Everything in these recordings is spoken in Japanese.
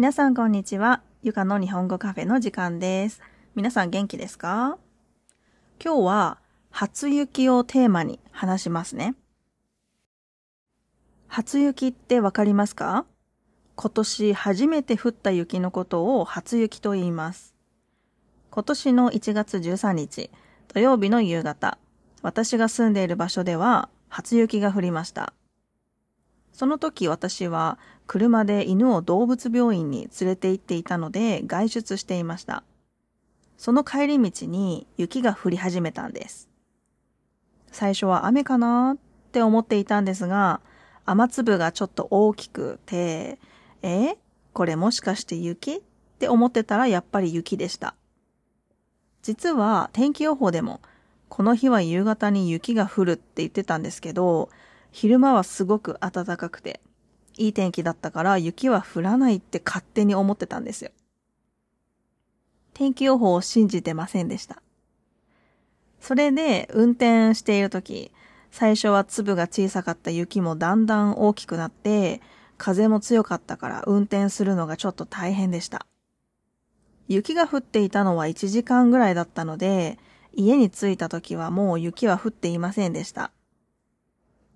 皆さんこんにちは。ゆかの日本語カフェの時間です。皆さん元気ですか？今日は初雪をテーマに話しますね。初雪ってわかりますか？今年初めて降った雪のことを初雪と言います。今年の1月13日、土曜日の夕方、私が住んでいる場所では初雪が降りました。その時私は車で犬を動物病院に連れて行っていたので外出していました。その帰り道に雪が降り始めたんです。最初は雨かなって思っていたんですが、雨粒がちょっと大きくて、えこれもしかして雪って思ってたらやっぱり雪でした。実は天気予報でもこの日は夕方に雪が降るって言ってたんですけど、昼間はすごく暖かくて、いい天気だったから雪は降らないって勝手に思ってたんですよ。天気予報を信じてませんでした。それで運転しているとき、最初は粒が小さかった雪もだんだん大きくなって、風も強かったから運転するのがちょっと大変でした。雪が降っていたのは1時間ぐらいだったので、家に着いた時はもう雪は降っていませんでした。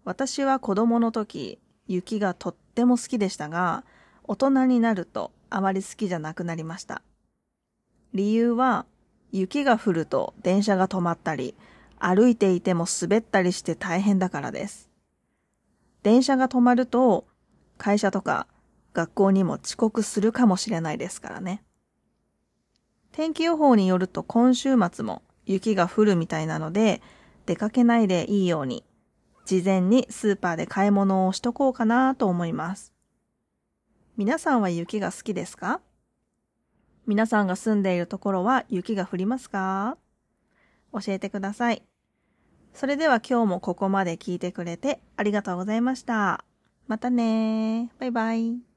私は子供の時、雪がとっても好きでしたが、大人になるとあまり好きじゃなくなりました。理由は、雪が降ると電車が止まったり、歩いていても滑ったりして大変だからです。電車が止まると、会社とか学校にも遅刻するかもしれないですからね。天気予報によると今週末も雪が降るみたいなので、出かけないでいいように、事前にスーパーで買い物をしとこうかなと思います。皆さんは雪が好きですか？皆さんが住んでいるところは雪が降りますか？教えてください。それでは今日もここまで聞いてくれてありがとうございました。またねバイバイ。